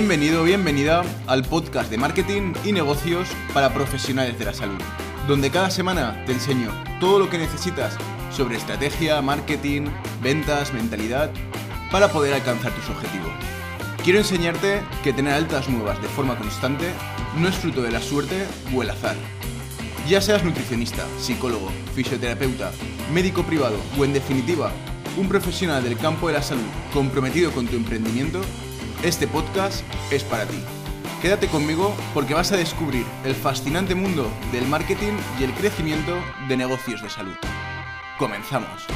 Bienvenido, bienvenida al podcast de marketing y negocios para profesionales de la salud, donde cada semana te enseño todo lo que necesitas sobre estrategia, marketing, ventas, mentalidad, para poder alcanzar tus objetivos. Quiero enseñarte que tener altas nuevas de forma constante no es fruto de la suerte o el azar. Ya seas nutricionista, psicólogo, fisioterapeuta, médico privado o en definitiva, un profesional del campo de la salud comprometido con tu emprendimiento, este podcast es para ti. Quédate conmigo porque vas a descubrir el fascinante mundo del marketing y el crecimiento de negocios de salud. Comenzamos.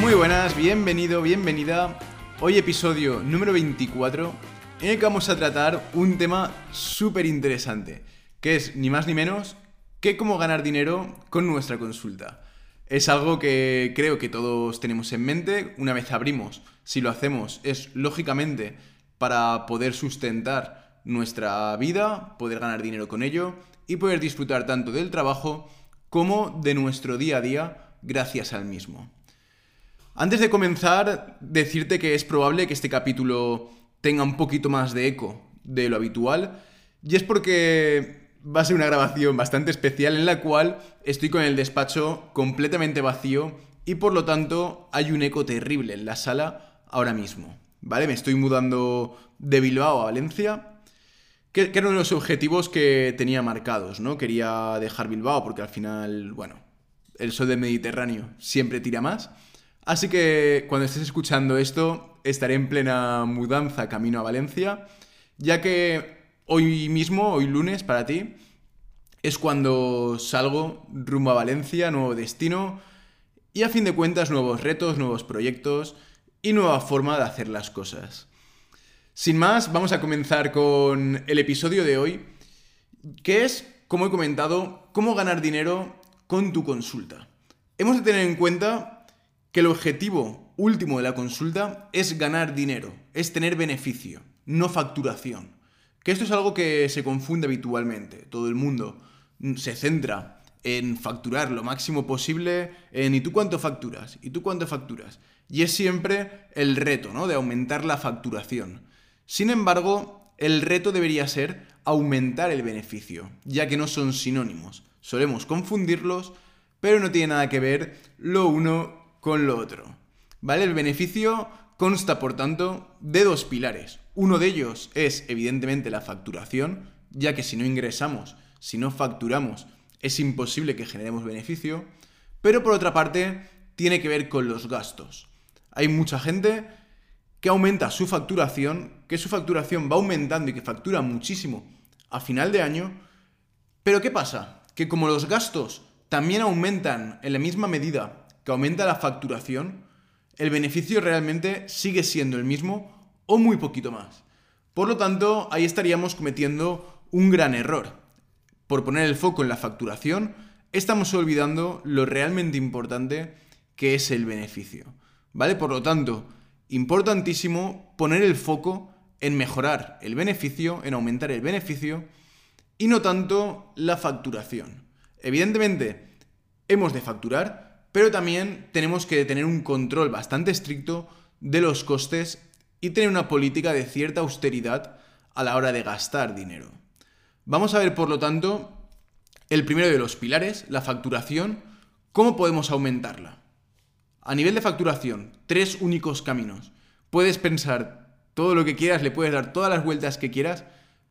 Muy buenas, bienvenido, bienvenida. Hoy episodio número 24 en el que vamos a tratar un tema súper interesante, que es ni más ni menos que cómo ganar dinero con nuestra consulta. Es algo que creo que todos tenemos en mente. Una vez abrimos, si lo hacemos, es lógicamente para poder sustentar nuestra vida, poder ganar dinero con ello y poder disfrutar tanto del trabajo como de nuestro día a día gracias al mismo. Antes de comenzar, decirte que es probable que este capítulo tenga un poquito más de eco de lo habitual, y es porque va a ser una grabación bastante especial en la cual estoy con el despacho completamente vacío y por lo tanto hay un eco terrible en la sala ahora mismo. ¿Vale? Me estoy mudando de Bilbao a Valencia, que, que era uno de los objetivos que tenía marcados, ¿no? Quería dejar Bilbao porque al final, bueno, el sol del Mediterráneo siempre tira más. Así que cuando estés escuchando esto, estaré en plena mudanza camino a Valencia, ya que hoy mismo, hoy lunes para ti, es cuando salgo rumbo a Valencia, nuevo destino y a fin de cuentas nuevos retos, nuevos proyectos y nueva forma de hacer las cosas. Sin más, vamos a comenzar con el episodio de hoy, que es, como he comentado, cómo ganar dinero con tu consulta. Hemos de tener en cuenta que el objetivo último de la consulta es ganar dinero, es tener beneficio, no facturación. Que esto es algo que se confunde habitualmente. Todo el mundo se centra en facturar lo máximo posible, en ¿y tú cuánto facturas? ¿Y tú cuánto facturas? Y es siempre el reto, ¿no? De aumentar la facturación. Sin embargo, el reto debería ser aumentar el beneficio, ya que no son sinónimos. Solemos confundirlos, pero no tiene nada que ver lo uno con lo otro. ¿Vale? El beneficio consta, por tanto, de dos pilares. Uno de ellos es, evidentemente, la facturación, ya que si no ingresamos, si no facturamos, es imposible que generemos beneficio. Pero por otra parte, tiene que ver con los gastos. Hay mucha gente que aumenta su facturación, que su facturación va aumentando y que factura muchísimo a final de año. Pero ¿qué pasa? Que como los gastos también aumentan en la misma medida que aumenta la facturación, el beneficio realmente sigue siendo el mismo o muy poquito más. Por lo tanto, ahí estaríamos cometiendo un gran error. Por poner el foco en la facturación, estamos olvidando lo realmente importante que es el beneficio. ¿Vale? Por lo tanto, importantísimo poner el foco en mejorar el beneficio, en aumentar el beneficio y no tanto la facturación. Evidentemente, hemos de facturar, pero también tenemos que tener un control bastante estricto de los costes y tener una política de cierta austeridad a la hora de gastar dinero. Vamos a ver, por lo tanto, el primero de los pilares, la facturación, cómo podemos aumentarla. A nivel de facturación, tres únicos caminos. Puedes pensar todo lo que quieras, le puedes dar todas las vueltas que quieras,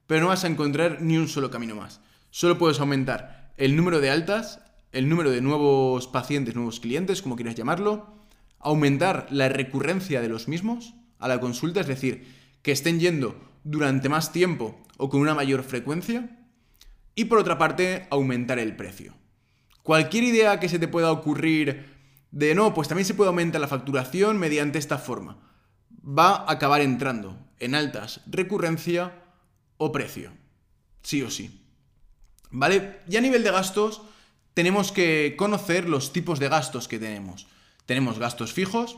pero no vas a encontrar ni un solo camino más. Solo puedes aumentar el número de altas el número de nuevos pacientes, nuevos clientes, como quieras llamarlo, aumentar la recurrencia de los mismos a la consulta, es decir, que estén yendo durante más tiempo o con una mayor frecuencia, y por otra parte, aumentar el precio. Cualquier idea que se te pueda ocurrir de no, pues también se puede aumentar la facturación mediante esta forma, va a acabar entrando en altas recurrencia o precio. Sí o sí. ¿Vale? Y a nivel de gastos, tenemos que conocer los tipos de gastos que tenemos. Tenemos gastos fijos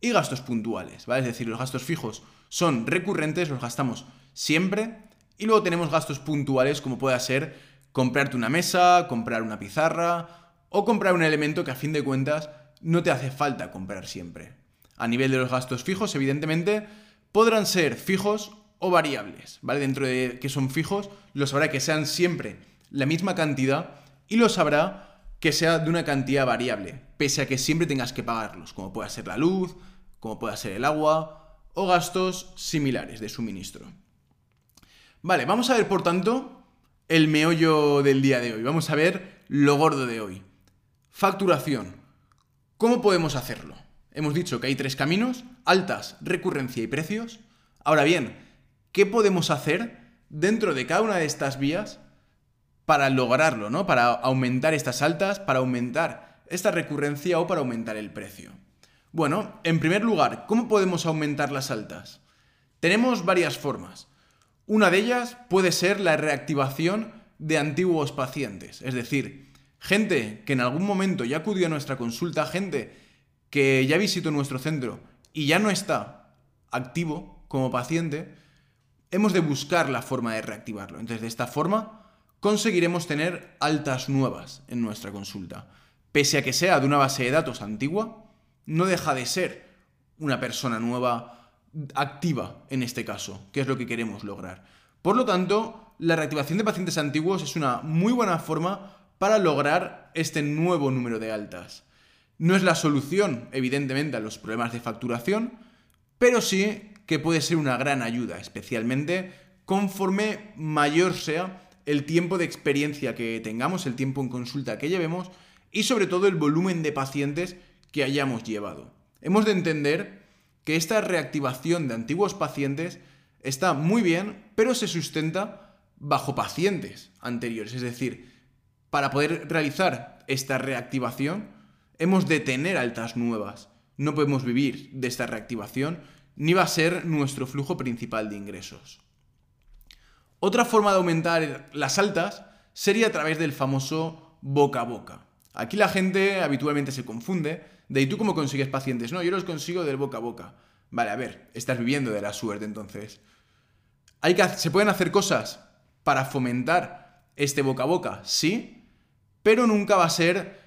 y gastos puntuales, ¿vale? Es decir, los gastos fijos son recurrentes, los gastamos siempre, y luego tenemos gastos puntuales como pueda ser comprarte una mesa, comprar una pizarra o comprar un elemento que a fin de cuentas no te hace falta comprar siempre. A nivel de los gastos fijos, evidentemente, podrán ser fijos o variables, ¿vale? Dentro de que son fijos, los habrá que sean siempre la misma cantidad y los habrá que sea de una cantidad variable, pese a que siempre tengas que pagarlos, como pueda ser la luz, como pueda ser el agua o gastos similares de suministro. Vale, vamos a ver por tanto el meollo del día de hoy. Vamos a ver lo gordo de hoy. Facturación. ¿Cómo podemos hacerlo? Hemos dicho que hay tres caminos, altas, recurrencia y precios. Ahora bien, ¿qué podemos hacer dentro de cada una de estas vías para lograrlo, ¿no? Para aumentar estas altas, para aumentar esta recurrencia o para aumentar el precio. Bueno, en primer lugar, ¿cómo podemos aumentar las altas? Tenemos varias formas. Una de ellas puede ser la reactivación de antiguos pacientes, es decir, gente que en algún momento ya acudió a nuestra consulta, gente que ya visitó nuestro centro y ya no está activo como paciente, hemos de buscar la forma de reactivarlo. Entonces, de esta forma, conseguiremos tener altas nuevas en nuestra consulta. Pese a que sea de una base de datos antigua, no deja de ser una persona nueva activa en este caso, que es lo que queremos lograr. Por lo tanto, la reactivación de pacientes antiguos es una muy buena forma para lograr este nuevo número de altas. No es la solución, evidentemente, a los problemas de facturación, pero sí que puede ser una gran ayuda, especialmente conforme mayor sea el tiempo de experiencia que tengamos, el tiempo en consulta que llevemos y sobre todo el volumen de pacientes que hayamos llevado. Hemos de entender que esta reactivación de antiguos pacientes está muy bien, pero se sustenta bajo pacientes anteriores. Es decir, para poder realizar esta reactivación, hemos de tener altas nuevas. No podemos vivir de esta reactivación, ni va a ser nuestro flujo principal de ingresos. Otra forma de aumentar las altas sería a través del famoso boca a boca. Aquí la gente habitualmente se confunde de ¿y tú cómo consigues pacientes? No, yo los consigo del boca a boca. Vale, a ver, estás viviendo de la suerte entonces. Hay que, ¿Se pueden hacer cosas para fomentar este boca a boca? Sí, pero nunca va a ser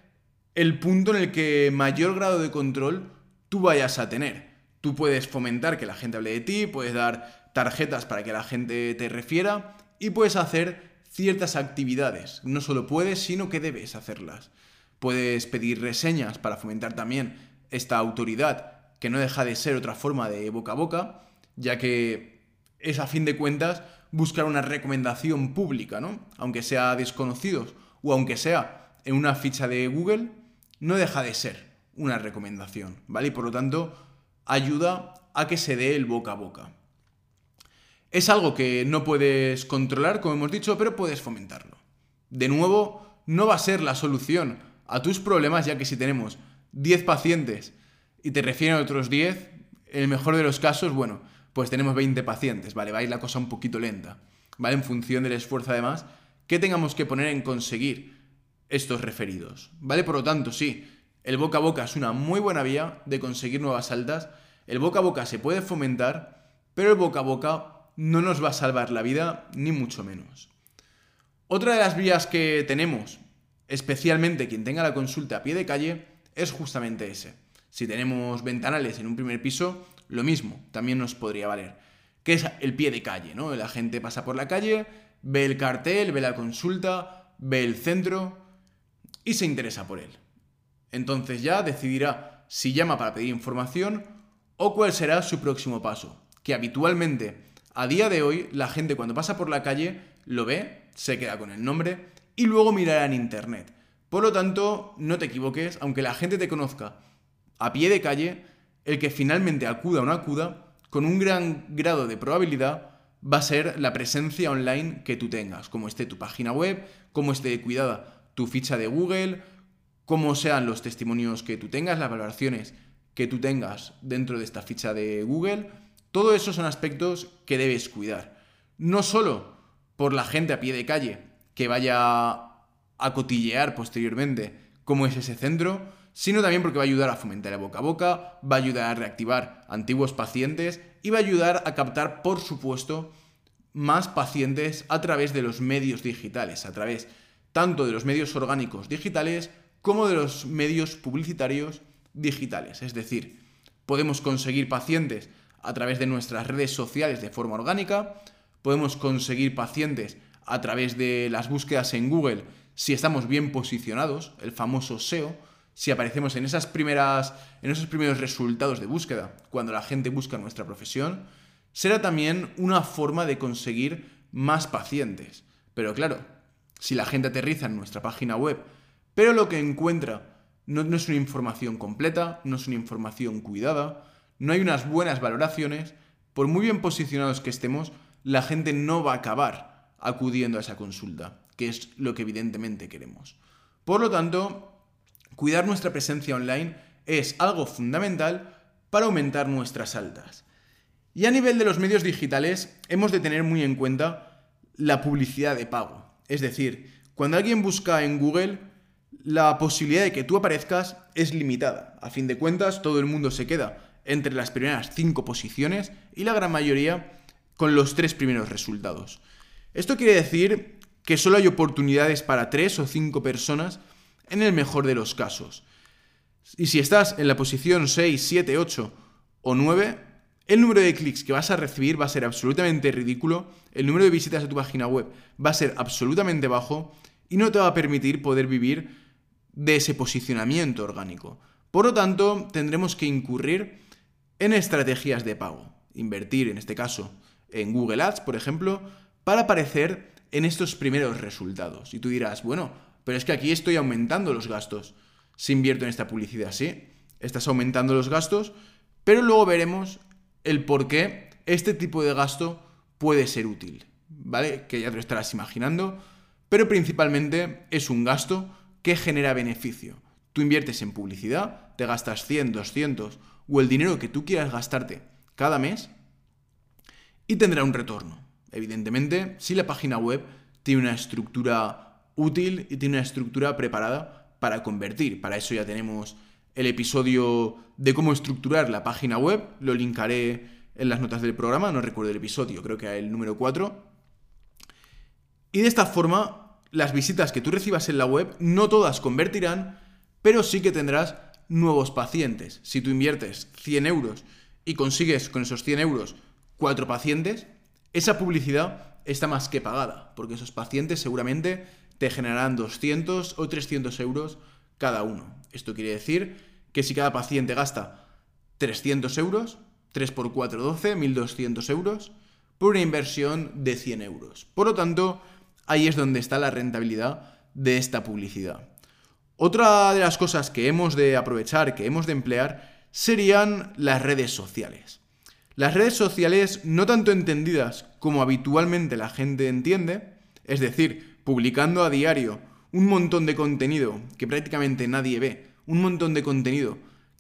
el punto en el que mayor grado de control tú vayas a tener. Tú puedes fomentar que la gente hable de ti, puedes dar tarjetas para que la gente te refiera y puedes hacer ciertas actividades. No solo puedes, sino que debes hacerlas. Puedes pedir reseñas para fomentar también esta autoridad, que no deja de ser otra forma de boca a boca, ya que es a fin de cuentas buscar una recomendación pública, ¿no? Aunque sea desconocidos o aunque sea en una ficha de Google, no deja de ser una recomendación, ¿vale? Y por lo tanto, ayuda a que se dé el boca a boca. Es algo que no puedes controlar, como hemos dicho, pero puedes fomentarlo. De nuevo, no va a ser la solución a tus problemas, ya que si tenemos 10 pacientes y te refieren a otros 10, en el mejor de los casos, bueno, pues tenemos 20 pacientes, ¿vale? Va a ir la cosa un poquito lenta, ¿vale? En función del esfuerzo además que tengamos que poner en conseguir estos referidos, ¿vale? Por lo tanto, sí, el boca a boca es una muy buena vía de conseguir nuevas altas, el boca a boca se puede fomentar, pero el boca a boca no nos va a salvar la vida, ni mucho menos. Otra de las vías que tenemos especialmente quien tenga la consulta a pie de calle, es justamente ese. Si tenemos ventanales en un primer piso, lo mismo, también nos podría valer. Que es el pie de calle, ¿no? La gente pasa por la calle, ve el cartel, ve la consulta, ve el centro y se interesa por él. Entonces ya decidirá si llama para pedir información o cuál será su próximo paso. Que habitualmente, a día de hoy, la gente cuando pasa por la calle lo ve, se queda con el nombre y luego mirar en internet. Por lo tanto, no te equivoques, aunque la gente te conozca a pie de calle, el que finalmente acuda o no acuda, con un gran grado de probabilidad, va a ser la presencia online que tú tengas, como esté tu página web, como esté cuidada tu ficha de Google, como sean los testimonios que tú tengas, las valoraciones que tú tengas dentro de esta ficha de Google. Todo eso son aspectos que debes cuidar. No solo por la gente a pie de calle, que vaya a cotillear posteriormente cómo es ese centro, sino también porque va a ayudar a fomentar el boca a boca, va a ayudar a reactivar antiguos pacientes y va a ayudar a captar, por supuesto, más pacientes a través de los medios digitales, a través tanto de los medios orgánicos digitales como de los medios publicitarios digitales. Es decir, Podemos conseguir pacientes a través de nuestras redes sociales de forma orgánica, podemos conseguir pacientes a través de las búsquedas en Google si estamos bien posicionados, el famoso SEO, si aparecemos en esas primeras en esos primeros resultados de búsqueda, cuando la gente busca nuestra profesión, será también una forma de conseguir más pacientes. Pero claro, si la gente aterriza en nuestra página web, pero lo que encuentra no, no es una información completa, no es una información cuidada, no hay unas buenas valoraciones, por muy bien posicionados que estemos, la gente no va a acabar acudiendo a esa consulta, que es lo que evidentemente queremos. Por lo tanto, cuidar nuestra presencia online es algo fundamental para aumentar nuestras altas. Y a nivel de los medios digitales, hemos de tener muy en cuenta la publicidad de pago. Es decir, cuando alguien busca en Google, la posibilidad de que tú aparezcas es limitada. A fin de cuentas, todo el mundo se queda entre las primeras cinco posiciones y la gran mayoría con los tres primeros resultados. Esto quiere decir que solo hay oportunidades para tres o cinco personas en el mejor de los casos. Y si estás en la posición 6, 7, 8 o 9, el número de clics que vas a recibir va a ser absolutamente ridículo, el número de visitas a tu página web va a ser absolutamente bajo y no te va a permitir poder vivir de ese posicionamiento orgánico. Por lo tanto, tendremos que incurrir en estrategias de pago. Invertir, en este caso, en Google Ads, por ejemplo, para aparecer en estos primeros resultados. Y tú dirás, bueno, pero es que aquí estoy aumentando los gastos. Si invierto en esta publicidad, sí, estás aumentando los gastos, pero luego veremos el por qué este tipo de gasto puede ser útil, ¿vale? Que ya te lo estarás imaginando, pero principalmente es un gasto que genera beneficio. Tú inviertes en publicidad, te gastas 100, 200 o el dinero que tú quieras gastarte cada mes y tendrá un retorno. Evidentemente, si la página web tiene una estructura útil y tiene una estructura preparada para convertir. Para eso ya tenemos el episodio de cómo estructurar la página web, lo linkaré en las notas del programa, no recuerdo el episodio, creo que el número 4. Y de esta forma, las visitas que tú recibas en la web no todas convertirán, pero sí que tendrás nuevos pacientes. Si tú inviertes 100 euros y consigues con esos 100 euros 4 pacientes, esa publicidad está más que pagada, porque esos pacientes seguramente te generarán 200 o 300 euros cada uno. Esto quiere decir que si cada paciente gasta 300 euros, 3 por 4, 12, 1200 euros, por una inversión de 100 euros. Por lo tanto, ahí es donde está la rentabilidad de esta publicidad. Otra de las cosas que hemos de aprovechar, que hemos de emplear, serían las redes sociales. Las redes sociales no tanto entendidas como habitualmente la gente entiende, es decir, publicando a diario un montón de contenido que prácticamente nadie ve, un montón de contenido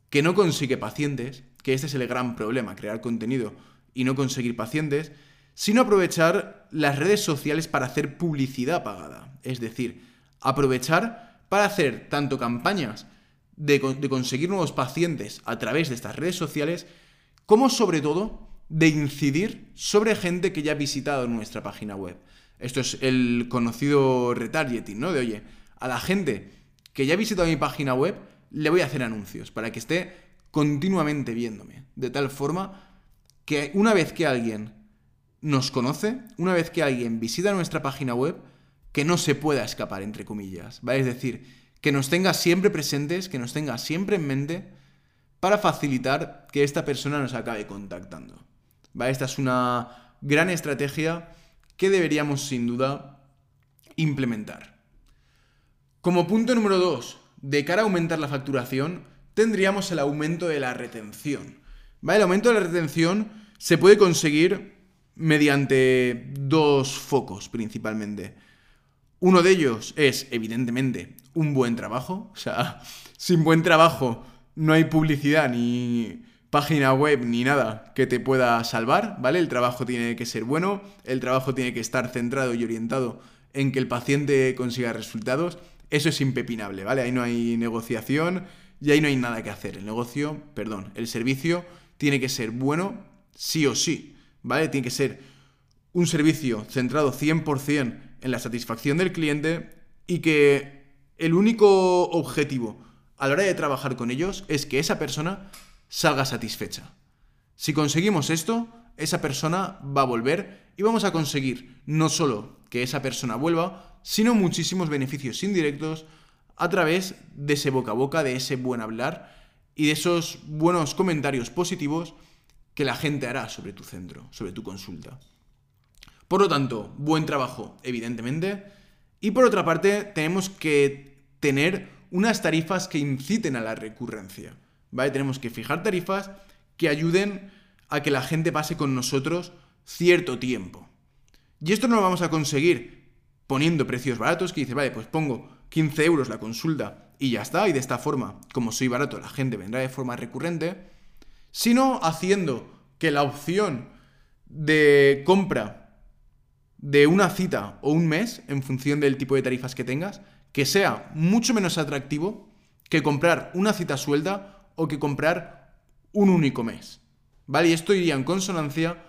que no consigue pacientes, que este es el gran problema, crear contenido y no conseguir pacientes, sino aprovechar las redes sociales para hacer publicidad pagada. Es decir, aprovechar para hacer tanto campañas de, conseguir nuevos pacientes a través de estas redes sociales, como sobre todo de incidir sobre gente que ya ha visitado nuestra página web. Esto es el conocido retargeting, ¿no? De oye, a la gente que ya ha visitado mi página web, le voy a hacer anuncios para que esté continuamente viéndome. De tal forma que una vez que alguien nos conoce, una vez que alguien visita nuestra página web, que no se pueda escapar, entre comillas. ¿vale? Es decir, que nos tenga siempre presentes, que nos tenga siempre en mente para facilitar que esta persona nos acabe contactando. ¿vale? Esta es una gran estrategia que deberíamos sin duda implementar. Como punto número 2, de cara a aumentar la facturación, tendríamos el aumento de la retención. ¿Vale? El aumento de la retención se puede conseguir mediante dos focos principalmente. Uno de ellos es, evidentemente, un buen trabajo. O sea, sin buen trabajo no hay publicidad ni página web ni nada que te pueda salvar, ¿vale? El trabajo tiene que ser bueno, el trabajo tiene que estar centrado y orientado en que el paciente consiga resultados. Eso es impepinable, ¿vale? Ahí no hay negociación y ahí no hay nada que hacer. El negocio, perdón, el servicio tiene que ser bueno sí o sí, ¿vale? Tiene que ser un servicio centrado 100% en la satisfacción del cliente y que el único objetivo a la hora de trabajar con ellos es que esa persona salga satisfecha. Si conseguimos esto, esa persona va a volver y vamos a conseguir no solo que esa persona vuelva, sino muchísimos beneficios indirectos a través de ese boca a boca, de ese buen hablar y de esos buenos comentarios positivos que la gente hará sobre tu centro, sobre tu consulta. Por lo tanto, buen trabajo, evidentemente. Y por otra parte, tenemos que tener unas tarifas que inciten a la recurrencia. ¿Vale? Tenemos que fijar tarifas que ayuden a que la gente pase con nosotros cierto tiempo. Y esto no lo vamos a conseguir poniendo precios baratos, que dice, vale, pues pongo 15 euros la consulta y ya está, y de esta forma, como soy barato, la gente vendrá de forma recurrente, sino haciendo que la opción de compra de una cita o un mes, en función del tipo de tarifas que tengas, que sea mucho menos atractivo que comprar una cita suelta o que comprar un único mes. ¿Vale? Y esto iría en consonancia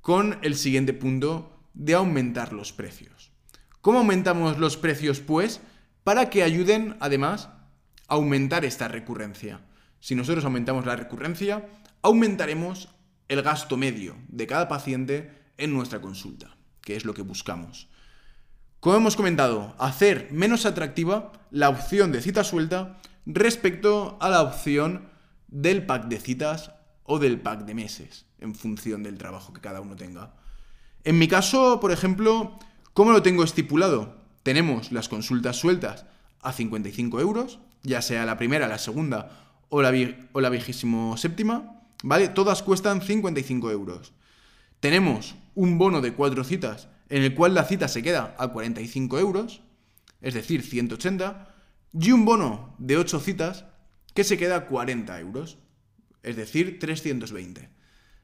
con el siguiente punto de aumentar los precios. ¿Cómo aumentamos los precios? Pues para que ayuden además a aumentar esta recurrencia. Si nosotros aumentamos la recurrencia, aumentaremos el gasto medio de cada paciente en nuestra consulta, que es lo que buscamos. Como hemos comentado, hacer menos atractiva la opción de cita suelta respecto a la opción del pack de citas o del pack de meses, en función del trabajo que cada uno tenga. En mi caso, por ejemplo, ¿cómo lo tengo estipulado? Tenemos las consultas sueltas a 55 euros, ya sea la primera, la segunda o la, o vigésimo séptima, ¿vale? Todas cuestan 55 euros. Tenemos un bono de cuatro citas en el cual la cita se queda a 45 euros, es decir, 180, y un bono de 8 citas que se queda a 40 euros, es decir, 320.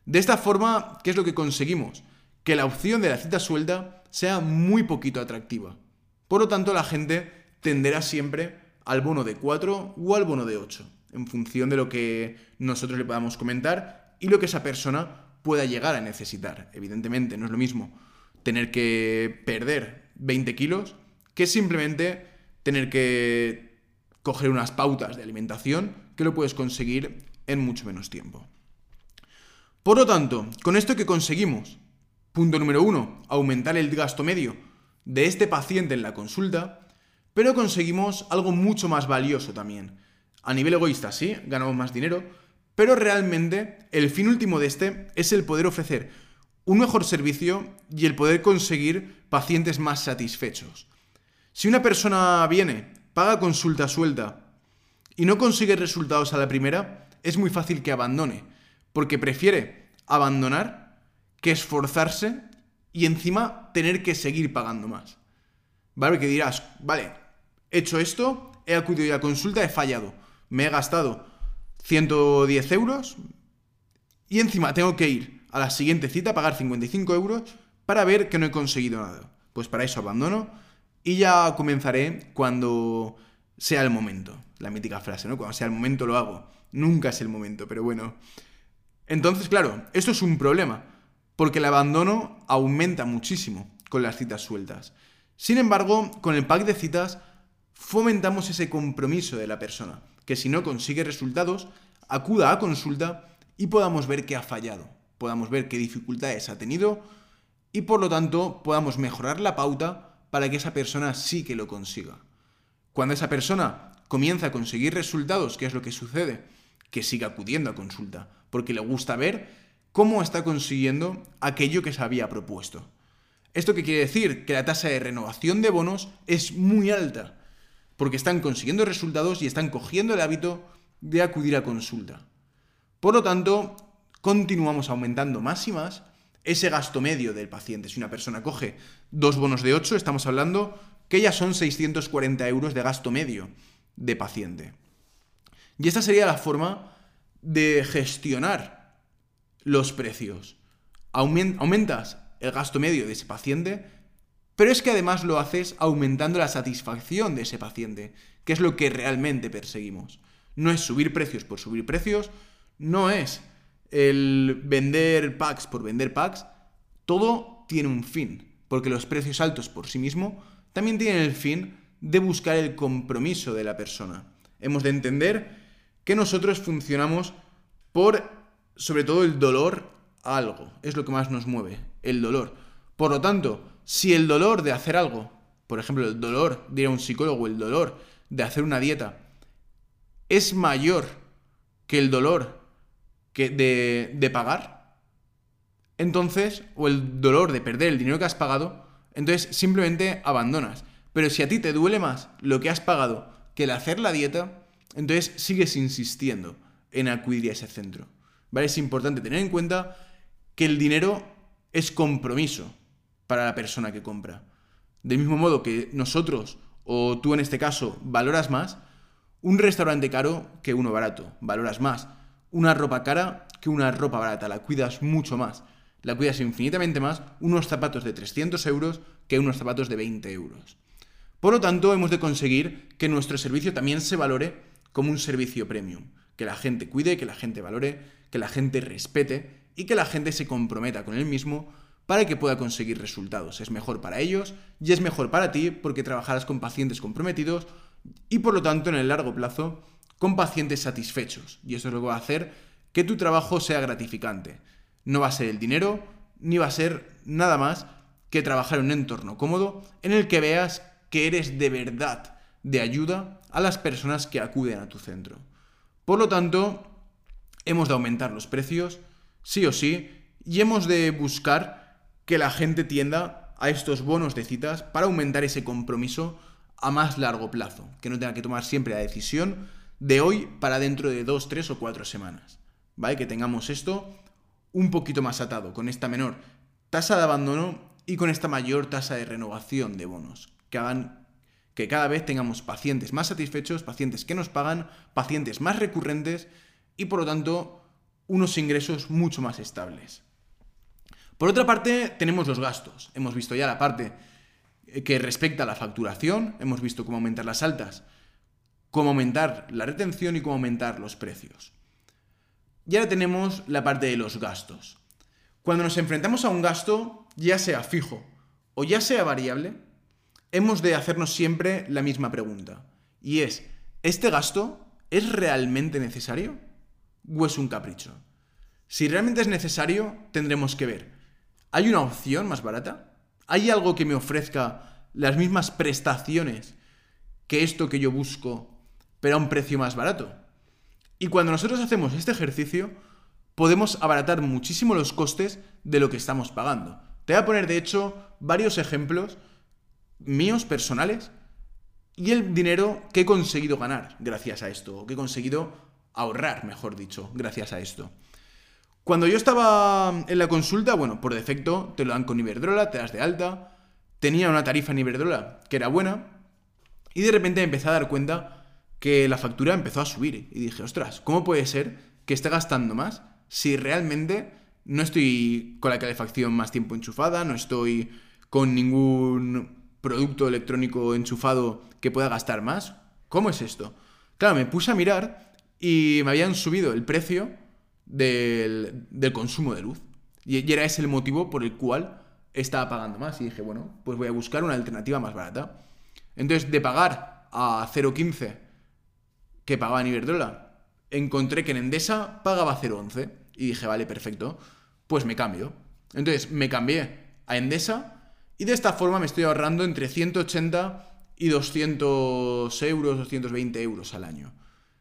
De esta forma, ¿qué es lo que conseguimos? Que la opción de la cita suelta sea muy poquito atractiva. Por lo tanto, la gente tenderá siempre al bono de 4 o al bono de 8, en función de lo que nosotros le podamos comentar y lo que esa persona pueda llegar a necesitar. Evidentemente, no es lo mismo tener que perder 20 kilos que simplemente tener que coger unas pautas de alimentación que lo puedes conseguir en mucho menos tiempo. Por lo tanto, con esto que conseguimos, punto número uno, aumentar el gasto medio de este paciente en la consulta, pero conseguimos algo mucho más valioso también. A nivel egoísta, sí, ganamos más dinero, pero realmente el fin último de este es el poder ofrecer un mejor servicio y el poder conseguir pacientes más satisfechos. Si una persona viene, paga consulta suelta y no consigue resultados a la primera, es muy fácil que abandone, porque prefiere abandonar que esforzarse y encima tener que seguir pagando más. ¿Vale? Que dirás, vale, he hecho esto, he acudido a consulta, he fallado, me he gastado 110 euros y encima tengo que ir a la siguiente cita, pagar 55 euros para ver que no he conseguido nada. Pues para eso abandono y ya comenzaré cuando sea el momento. La mítica frase, ¿no? Cuando sea el momento lo hago. Nunca es el momento, pero bueno. Entonces, claro, esto es un problema, porque el abandono aumenta muchísimo con las citas sueltas. Sin embargo, con el pack de citas fomentamos ese compromiso de la persona, que si no consigue resultados, acuda a consulta y podamos ver que ha fallado podamos ver qué dificultades ha tenido y por lo tanto podamos mejorar la pauta para que esa persona sí que lo consiga. Cuando esa persona comienza a conseguir resultados, ¿qué es lo que sucede? Que siga acudiendo a consulta, porque le gusta ver cómo está consiguiendo aquello que se había propuesto. ¿Esto qué quiere decir? Que la tasa de renovación de bonos es muy alta, porque están consiguiendo resultados y están cogiendo el hábito de acudir a consulta. Por lo tanto, continuamos aumentando más y más ese gasto medio del paciente. Si una persona coge dos bonos de 8, estamos hablando que ya son 640 euros de gasto medio de paciente. Y esta sería la forma de gestionar los precios. Aumentas el gasto medio de ese paciente, pero es que además lo haces aumentando la satisfacción de ese paciente, que es lo que realmente perseguimos. No es subir precios por subir precios, no es el vender packs por vender packs, todo tiene un fin, porque los precios altos por sí mismo también tienen el fin de buscar el compromiso de la persona. Hemos de entender que nosotros funcionamos por, sobre todo, el dolor a algo. Es lo que más nos mueve, el dolor. Por lo tanto, si el dolor de hacer algo, por ejemplo, el dolor de ir a un psicólogo, el dolor de hacer una dieta, es mayor que el dolor que de, de pagar, entonces, o el dolor de perder el dinero que has pagado, entonces simplemente abandonas. Pero si a ti te duele más lo que has pagado que el hacer la dieta, entonces sigues insistiendo en acudir a ese centro. ¿Vale? Es importante tener en cuenta que el dinero es compromiso para la persona que compra. Del mismo modo que nosotros, o tú en este caso, valoras más un restaurante caro que uno barato. Valoras más una ropa cara que una ropa barata. La cuidas mucho más. La cuidas infinitamente más unos zapatos de 300 euros que unos zapatos de 20 euros. Por lo tanto, hemos de conseguir que nuestro servicio también se valore como un servicio premium. Que la gente cuide, que la gente valore, que la gente respete y que la gente se comprometa con él mismo para que pueda conseguir resultados. Es mejor para ellos y es mejor para ti porque trabajarás con pacientes comprometidos y por lo tanto en el largo plazo con pacientes satisfechos. Y eso es lo que va a hacer que tu trabajo sea gratificante. No va a ser el dinero ni va a ser nada más que trabajar en un entorno cómodo en el que veas que eres de verdad de ayuda a las personas que acuden a tu centro. Por lo tanto, hemos de aumentar los precios, sí o sí, y hemos de buscar que la gente tienda a estos bonos de citas para aumentar ese compromiso a más largo plazo, que no tenga que tomar siempre la decisión de hoy para dentro de dos, tres o cuatro semanas. ¿Vale? Que tengamos esto un poquito más atado, con esta menor tasa de abandono y con esta mayor tasa de renovación de bonos, que hagan que cada vez tengamos pacientes más satisfechos, pacientes que nos pagan, pacientes más recurrentes y por lo tanto unos ingresos mucho más estables. Por otra parte, tenemos los gastos. Hemos visto ya la parte que respecta a la facturación, hemos visto cómo aumentar las altas, cómo aumentar la retención y cómo aumentar los precios. Y ahora tenemos la parte de los gastos. Cuando nos enfrentamos a un gasto, ya sea fijo o ya sea variable, hemos de hacernos siempre la misma pregunta. Y es, ¿este gasto es realmente necesario? ¿O es un capricho? Si realmente es necesario, tendremos que ver, ¿hay una opción más barata? ¿Hay algo que me ofrezca las mismas prestaciones que esto que yo busco, pero a un precio más barato? Y cuando nosotros hacemos este ejercicio, podemos abaratar muchísimo los costes de lo que estamos pagando. Te voy a poner, de hecho, varios ejemplos míos personales y el dinero que he conseguido ganar gracias a esto, o que he conseguido ahorrar, mejor dicho, gracias a esto. Cuando yo estaba en la consulta, bueno, por defecto te lo dan con Iberdrola, te das de alta, tenía una tarifa en Iberdrola que era buena, y de repente empecé a dar cuenta que la factura empezó a subir. Y dije, ostras, ¿cómo puede ser que esté gastando más si realmente no estoy con la calefacción más tiempo enchufada, no estoy con ningún producto electrónico enchufado que pueda gastar más? ¿Cómo es esto? Claro, me puse a mirar y me habían subido el precio del, consumo de luz. Y, era ese el motivo por el cual estaba pagando más. Y dije, bueno, pues voy a buscar una alternativa más barata. Entonces, de pagar a 0,15 que pagaba en Iberdrola, encontré que en Endesa pagaba 0,11. Y dije, vale, perfecto, pues me cambio. Entonces, me cambié a Endesa y de esta forma me estoy ahorrando entre 180 y 200 euros, 220 euros al año.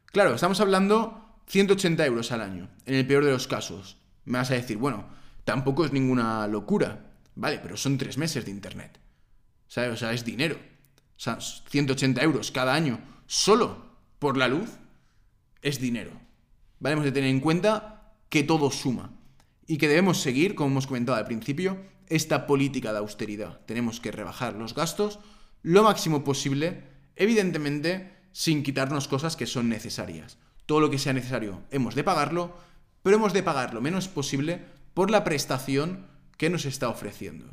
Claro, estamos hablando 180 euros al año, en el peor de los casos. Me vas a decir, bueno, tampoco es ninguna locura. Vale, pero son tres meses de internet. ¿Sabes? O sea, es dinero. O sea, 180 euros cada año solo por la luz es dinero. Vale, hemos de tener en cuenta que todo suma y que debemos seguir, como hemos comentado al principio, esta política de austeridad. Tenemos que rebajar los gastos lo máximo posible, evidentemente sin quitarnos cosas que son necesarias. Todo lo que sea necesario hemos de pagarlo, pero hemos de pagar lo menos posible por la prestación que nos está ofreciendo.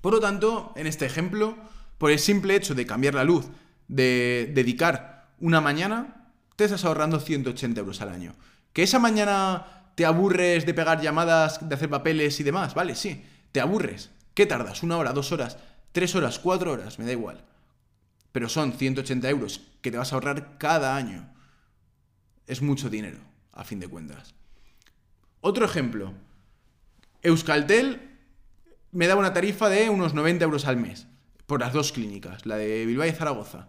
Por lo tanto, en este ejemplo, por el simple hecho de cambiar la luz, de dedicar una mañana, te estás ahorrando 180 euros al año. Que esa mañana te aburres de pegar llamadas, de hacer papeles y demás, vale, sí, ¿Te aburres? ¿Qué tardas? ¿Una hora, dos horas, tres horas, cuatro horas? Me da igual. Pero son 180 euros que te vas a ahorrar cada año. Es mucho dinero. a fin de cuentas. Otro ejemplo. Euskaltel me daba una tarifa de unos 90 euros al mes por las dos clínicas, la de Bilbao y Zaragoza,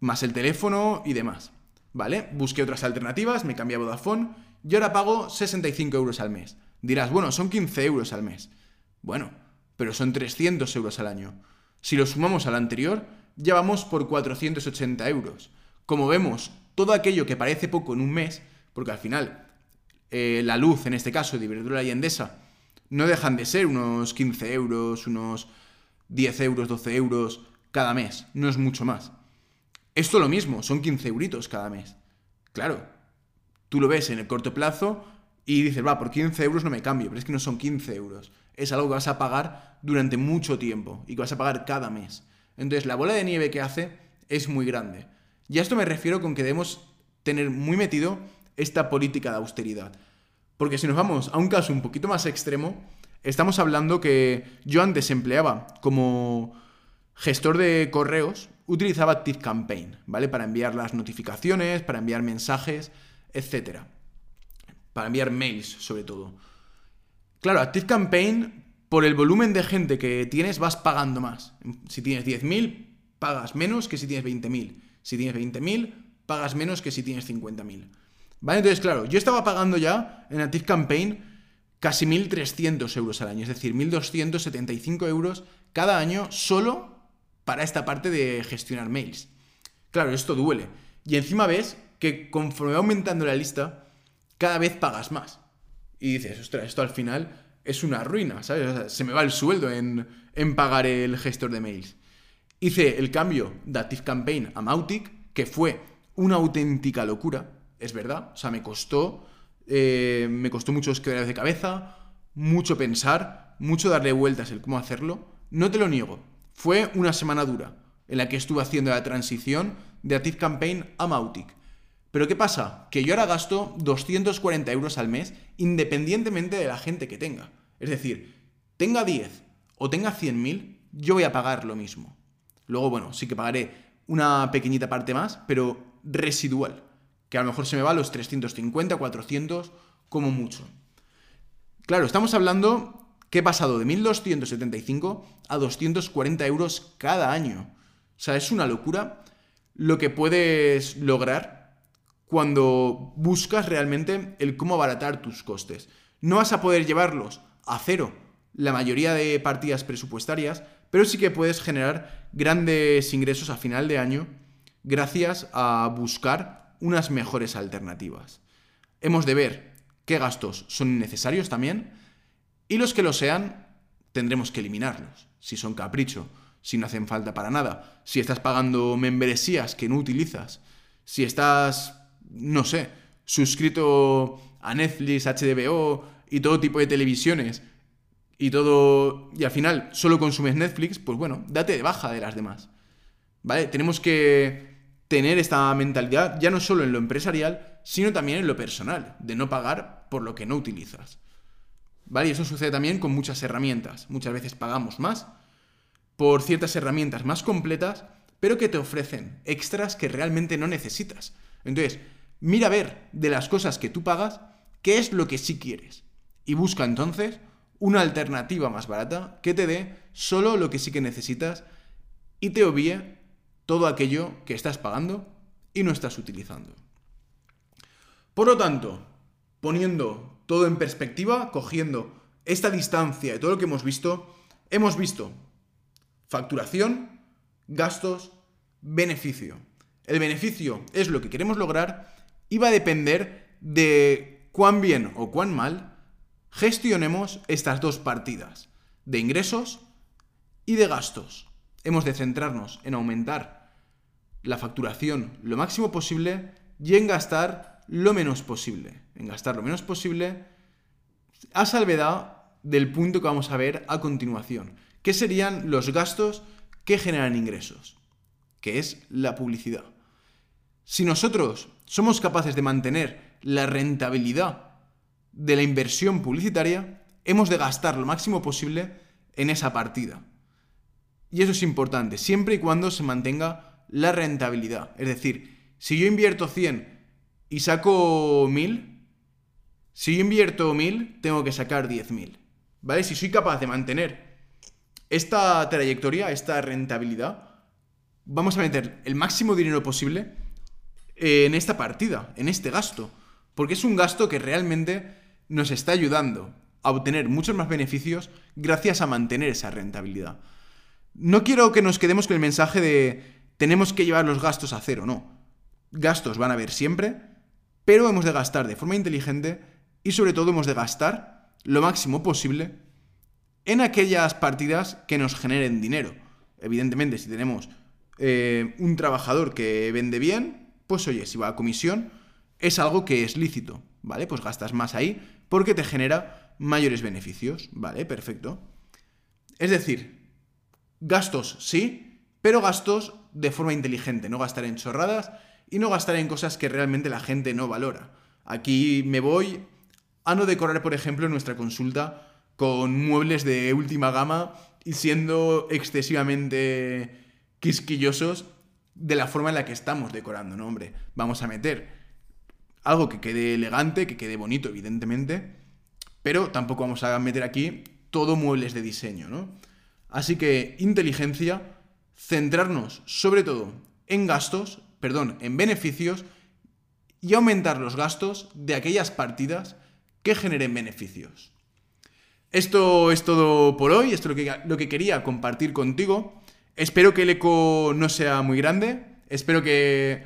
más el teléfono y demás. ¿Vale? Busqué otras alternativas, me cambié a Vodafone y ahora pago 65 euros al mes. Dirás, bueno, son 15 euros al mes. Bueno, pero son 300 euros al año. Si lo sumamos al anterior, ya vamos por 480 euros. Como vemos, todo aquello que parece poco en un mes, porque al final eh, la luz, en este caso, de Iberdrola y Endesa, no dejan de ser unos 15 euros, unos 10 euros, 12 euros cada mes, no es mucho más. Esto lo mismo, son 15 euritos cada mes. Claro, tú lo ves en el corto plazo y dices, va, por 15 euros no me cambio, pero es que no son 15 euros. Es algo que vas a pagar durante mucho tiempo y que vas a pagar cada mes. Entonces, la bola de nieve que hace es muy grande. Y a esto me refiero con que debemos tener muy metido esta política de austeridad. Porque si nos vamos a un caso un poquito más extremo, estamos hablando que yo antes empleaba como gestor de correos, utilizaba ActiveCampaign, ¿vale? Para enviar las notificaciones, para enviar mensajes, etc. Para enviar mails, sobre todo. Claro, ActiveCampaign, por el volumen de gente que tienes, vas pagando más. Si tienes 10.000, pagas menos que si tienes 20.000. Si tienes 20.000, pagas menos que si tienes 50.000. ¿Vale? Entonces, claro, yo estaba pagando ya en ActiveCampaign casi 1.300 euros al año, es decir, 1.275 euros cada año solo para esta parte de gestionar mails. Claro, esto duele. Y encima ves que conforme va aumentando la lista, cada vez pagas más. Y dices, ostras, esto al final es una ruina, ¿sabes? se me va el sueldo en, en pagar el gestor de mails. Hice el cambio de ActiveCampaign a Mautic, que fue una auténtica locura, es verdad. O sea, me costó, eh, me costó muchos quebraderos de cabeza, mucho pensar, mucho darle vueltas el cómo hacerlo. No te lo niego, fue una semana dura en la que estuve haciendo la transición de ActiveCampaign a Mautic. Pero ¿qué pasa? Que yo ahora gasto 240 euros al mes independientemente de la gente que tenga. Es decir, tenga 10 o tenga 100.000, yo voy a pagar lo mismo. Luego, bueno, sí que pagaré una pequeñita parte más, pero residual, que a lo mejor se me va a los 350, 400, como mucho. Claro, estamos hablando que he pasado de 1.275 a 240 euros cada año. O sea, es una locura lo que puedes lograr cuando buscas realmente el cómo abaratar tus costes. No vas a poder llevarlos a cero la mayoría de partidas presupuestarias, pero sí que puedes generar grandes ingresos a final de año gracias a buscar unas mejores alternativas. Hemos de ver qué gastos son innecesarios también y los que lo sean tendremos que eliminarlos, si son capricho, si no hacen falta para nada, si estás pagando membresías que no utilizas, si estás, no sé, suscrito a Netflix, HBO y todo tipo de televisiones y todo. y al final solo consumes Netflix, pues bueno, date de baja de las demás. ¿Vale? Tenemos que tener esta mentalidad ya no solo en lo empresarial, sino también en lo personal, de no pagar por lo que no utilizas. ¿Vale? Y eso sucede también con muchas herramientas. Muchas veces pagamos más por ciertas herramientas más completas, pero que te ofrecen extras que realmente no necesitas. Entonces, mira a ver de las cosas que tú pagas, qué es lo que sí quieres. Y busca entonces una alternativa más barata que te dé solo lo que sí que necesitas y te obvie todo aquello que estás pagando y no estás utilizando. Por lo tanto, poniendo todo en perspectiva, cogiendo esta distancia de todo lo que hemos visto, hemos visto facturación, gastos, beneficio. El beneficio es lo que queremos lograr y va a depender de cuán bien o cuán mal gestionemos estas dos partidas, de ingresos y de gastos. Hemos de centrarnos en aumentar la facturación lo máximo posible y en gastar lo menos posible. En gastar lo menos posible a salvedad del punto que vamos a ver a continuación, que serían los gastos que generan ingresos, que es la publicidad. Si nosotros somos capaces de mantener la rentabilidad de la inversión publicitaria, hemos de gastar lo máximo posible en esa partida. Y eso es importante, siempre y cuando se mantenga la rentabilidad. Es decir, si yo invierto 100 y saco 1000, si yo invierto 1000, tengo que sacar 10.000. ¿Vale? Si soy capaz de mantener esta trayectoria, esta rentabilidad, vamos a meter el máximo dinero posible en esta partida, en este gasto. Porque es un gasto que realmente nos está ayudando a obtener muchos más beneficios gracias a mantener esa rentabilidad. No quiero que nos quedemos con el mensaje de tenemos que llevar los gastos a cero, no. Gastos van a haber siempre, pero hemos de gastar de forma inteligente y sobre todo hemos de gastar lo máximo posible en aquellas partidas que nos generen dinero. Evidentemente, si tenemos eh, un trabajador que vende bien, pues oye, si va a comisión, es algo que es lícito, ¿vale? Pues gastas más ahí porque te genera mayores beneficios, ¿vale? Perfecto. Es decir, gastos sí, pero gastos de forma inteligente, no gastar en chorradas y no gastar en cosas que realmente la gente no valora. Aquí me voy a no decorar, por ejemplo, nuestra consulta con muebles de última gama y siendo excesivamente quisquillosos de la forma en la que estamos decorando, ¿no? Hombre, vamos a meter algo que quede elegante, que quede bonito, evidentemente, pero tampoco vamos a meter aquí todo muebles de diseño, ¿no? Así que inteligencia, centrarnos sobre todo en gastos, perdón, en beneficios y aumentar los gastos de aquellas partidas que generen beneficios. Esto es todo por hoy, esto es lo que, lo que quería compartir contigo. Espero que el eco no sea muy grande, espero que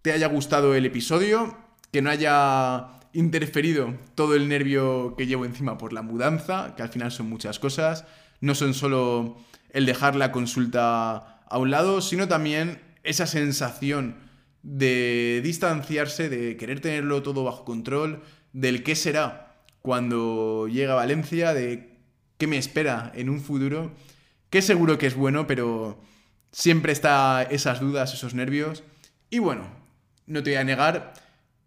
te haya gustado el episodio que no haya interferido todo el nervio que llevo encima por la mudanza, que al final son muchas cosas. No son solo el dejar la consulta a un lado, sino también esa sensación de distanciarse, de querer tenerlo todo bajo control, del qué será cuando llega a Valencia, de qué me espera en un futuro, que seguro que es bueno, pero siempre está esas dudas, esos nervios. Y bueno, no te voy a negar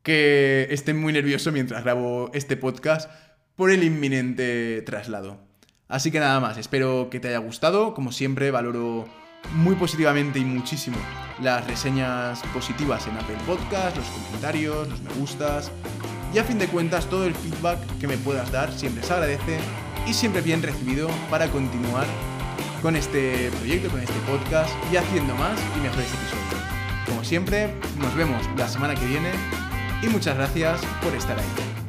que esté muy nervioso mientras grabo este podcast por el inminente traslado. Así que nada más, espero que te haya gustado. Como siempre, valoro muy positivamente y muchísimo las reseñas positivas en Apple Podcast, los comentarios, los me gustas y a fin de cuentas todo el feedback que me puedas dar siempre se agradece y siempre bien recibido para continuar con este proyecto, con este podcast y haciendo más y mejores episodios. Como siempre, nos vemos la semana que viene y muchas gracias por estar ahí.